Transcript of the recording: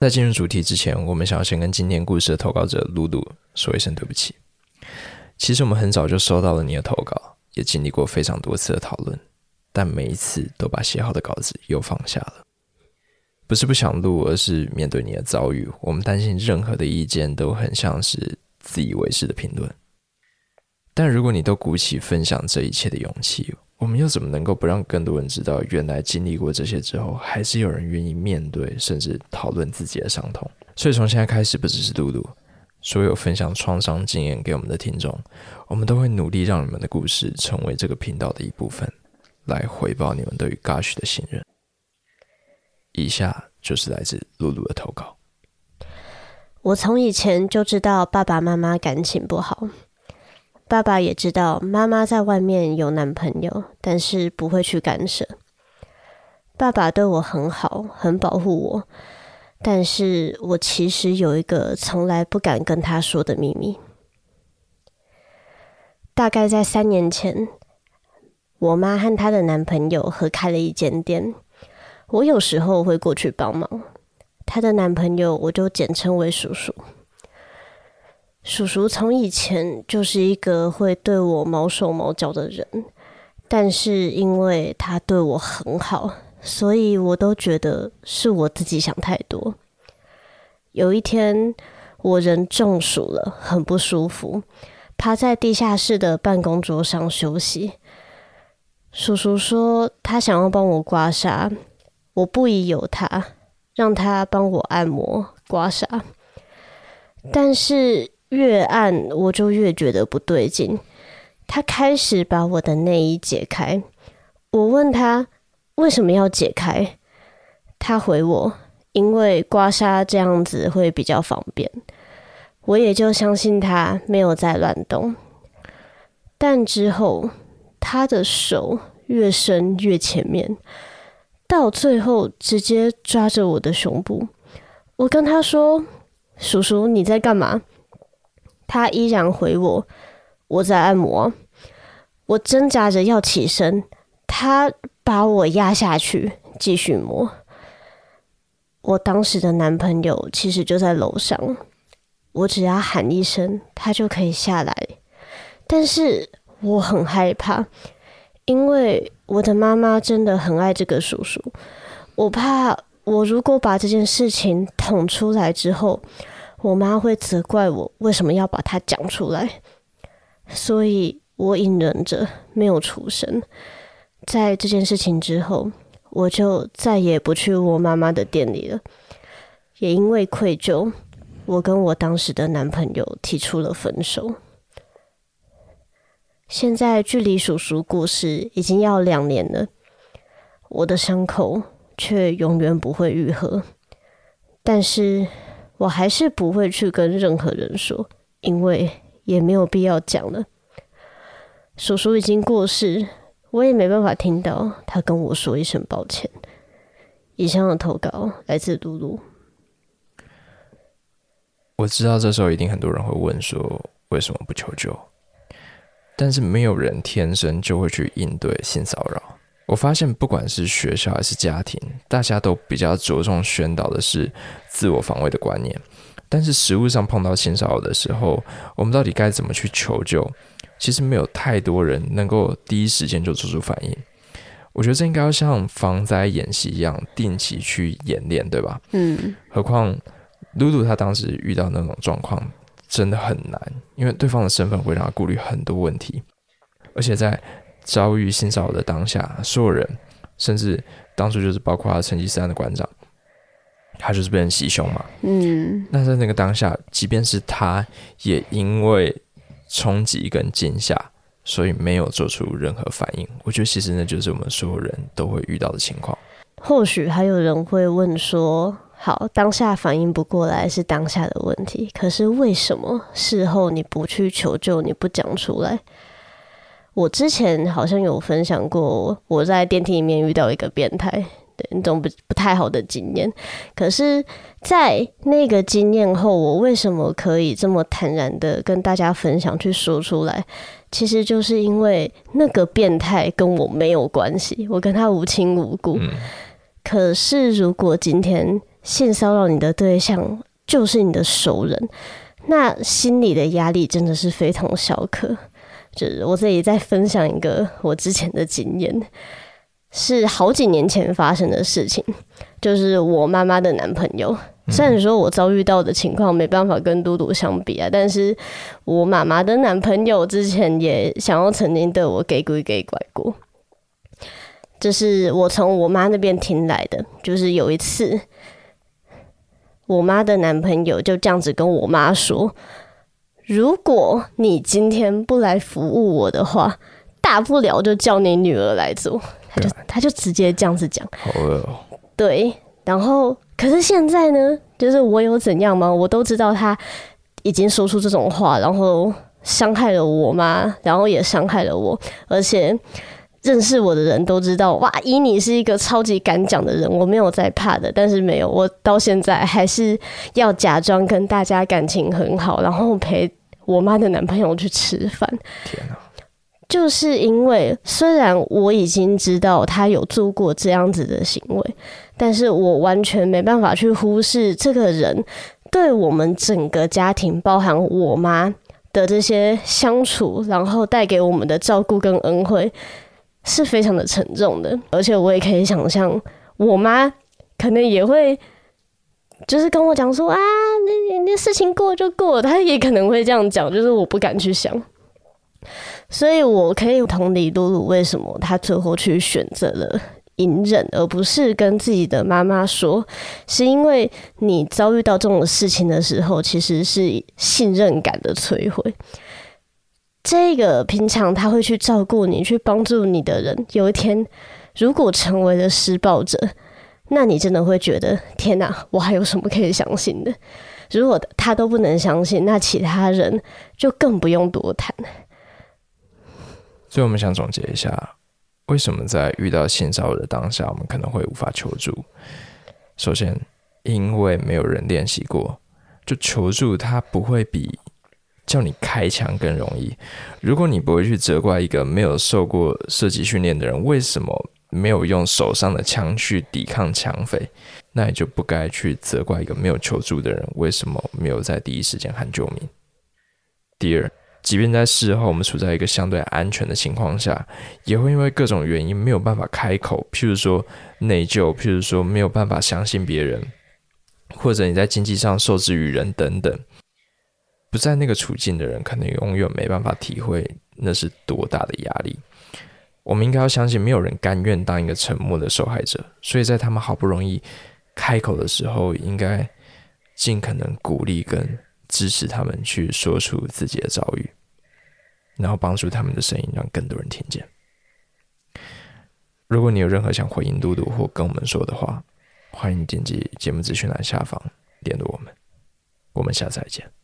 在进入主题之前，我们想要先跟今天故事的投稿者露露说一声对不起。其实我们很早就收到了你的投稿，也经历过非常多次的讨论，但每一次都把写好的稿子又放下了。不是不想录，而是面对你的遭遇，我们担心任何的意见都很像是自以为是的评论。但如果你都鼓起分享这一切的勇气，我们又怎么能够不让更多人知道，原来经历过这些之后，还是有人愿意面对，甚至讨论自己的伤痛？所以从现在开始，不只是露露，所有分享创伤经验给我们的听众，我们都会努力让你们的故事成为这个频道的一部分，来回报你们对于 Gush 的信任。以下就是来自露露的投稿。我从以前就知道爸爸妈妈感情不好，爸爸也知道妈妈在外面有男朋友，但是不会去干涉。爸爸对我很好，很保护我，但是我其实有一个从来不敢跟他说的秘密。大概在三年前，我妈和她的男朋友合开了一间店。我有时候会过去帮忙，她的男朋友我就简称为叔叔。叔叔从以前就是一个会对我毛手毛脚的人，但是因为他对我很好，所以我都觉得是我自己想太多。有一天，我人中暑了，很不舒服，趴在地下室的办公桌上休息。叔叔说他想要帮我刮痧。我不疑有他，让他帮我按摩刮痧，但是越按我就越觉得不对劲。他开始把我的内衣解开，我问他为什么要解开，他回我因为刮痧这样子会比较方便。我也就相信他，没有再乱动。但之后他的手越伸越前面。到最后，直接抓着我的胸部。我跟他说：“叔叔，你在干嘛？”他依然回我：“我在按摩。”我挣扎着要起身，他把我压下去，继续摸。我当时的男朋友其实就在楼上，我只要喊一声，他就可以下来。但是我很害怕，因为。我的妈妈真的很爱这个叔叔，我怕我如果把这件事情捅出来之后，我妈会责怪我为什么要把它讲出来，所以我隐忍着没有出声。在这件事情之后，我就再也不去我妈妈的店里了，也因为愧疚，我跟我当时的男朋友提出了分手。现在距离叔叔过世已经要两年了，我的伤口却永远不会愈合。但是我还是不会去跟任何人说，因为也没有必要讲了。叔叔已经过世，我也没办法听到他跟我说一声抱歉。以上的投稿来自露露。我知道这时候一定很多人会问说，为什么不求救？但是没有人天生就会去应对性骚扰。我发现，不管是学校还是家庭，大家都比较着重宣导的是自我防卫的观念。但是实物上碰到性骚扰的时候，我们到底该怎么去求救？其实没有太多人能够第一时间就做出反应。我觉得这应该要像防灾演习一样，定期去演练，对吧？嗯。何况露露她当时遇到那种状况。真的很难，因为对方的身份会让她顾虑很多问题，而且在遭遇性骚扰的当下，所有人，甚至当初就是包括他成吉思汗的馆长，他就是被人袭胸嘛。嗯，那在那个当下，即便是他，也因为冲击跟惊吓，所以没有做出任何反应。我觉得其实那就是我们所有人都会遇到的情况。或许还有人会问说。好，当下反应不过来是当下的问题，可是为什么事后你不去求救，你不讲出来？我之前好像有分享过，我在电梯里面遇到一个变态，对那种不不太好的经验。可是，在那个经验后，我为什么可以这么坦然的跟大家分享，去说出来？其实就是因为那个变态跟我没有关系，我跟他无亲无故。可是如果今天，性骚扰你的对象就是你的熟人，那心里的压力真的是非同小可。就是我这里再分享一个我之前的经验，是好几年前发生的事情，就是我妈妈的男朋友。虽然说我遭遇到的情况没办法跟嘟嘟相比啊，但是我妈妈的男朋友之前也想要曾经对我给鬼给拐过。这是我从我妈那边听来的，就是有一次，我妈的男朋友就这样子跟我妈说：“如果你今天不来服务我的话，大不了就叫你女儿来做。”他就他就直接这样子讲，好饿哦。对，然后。可是现在呢，就是我有怎样吗？我都知道他已经说出这种话，然后伤害了我妈，然后也伤害了我，而且认识我的人都知道，哇，以你是一个超级敢讲的人，我没有在怕的。但是没有，我到现在还是要假装跟大家感情很好，然后陪我妈的男朋友去吃饭。天哪！就是因为虽然我已经知道他有做过这样子的行为。但是我完全没办法去忽视这个人对我们整个家庭，包含我妈的这些相处，然后带给我们的照顾跟恩惠，是非常的沉重的。而且我也可以想象，我妈可能也会，就是跟我讲说啊，那那事情过就过，她也可能会这样讲，就是我不敢去想。所以我可以同理露露为什么她最后去选择了。隐忍，而不是跟自己的妈妈说，是因为你遭遇到这种事情的时候，其实是信任感的摧毁。这个平常他会去照顾你、去帮助你的人，有一天如果成为了施暴者，那你真的会觉得天哪，我还有什么可以相信的？如果他都不能相信，那其他人就更不用多谈。所以，我们想总结一下。为什么在遇到性骚扰的当下，我们可能会无法求助？首先，因为没有人练习过，就求助他不会比叫你开枪更容易。如果你不会去责怪一个没有受过射击训练的人为什么没有用手上的枪去抵抗抢匪，那你就不该去责怪一个没有求助的人为什么没有在第一时间喊救命。第二。即便在事后，我们处在一个相对安全的情况下，也会因为各种原因没有办法开口，譬如说内疚，譬如说没有办法相信别人，或者你在经济上受制于人等等。不在那个处境的人，可能永远没办法体会那是多大的压力。我们应该要相信，没有人甘愿当一个沉默的受害者，所以在他们好不容易开口的时候，应该尽可能鼓励跟。支持他们去说出自己的遭遇，然后帮助他们的声音让更多人听见。如果你有任何想回应嘟嘟或跟我们说的话，欢迎点击节目资讯栏下方联络我们。我们下次再见。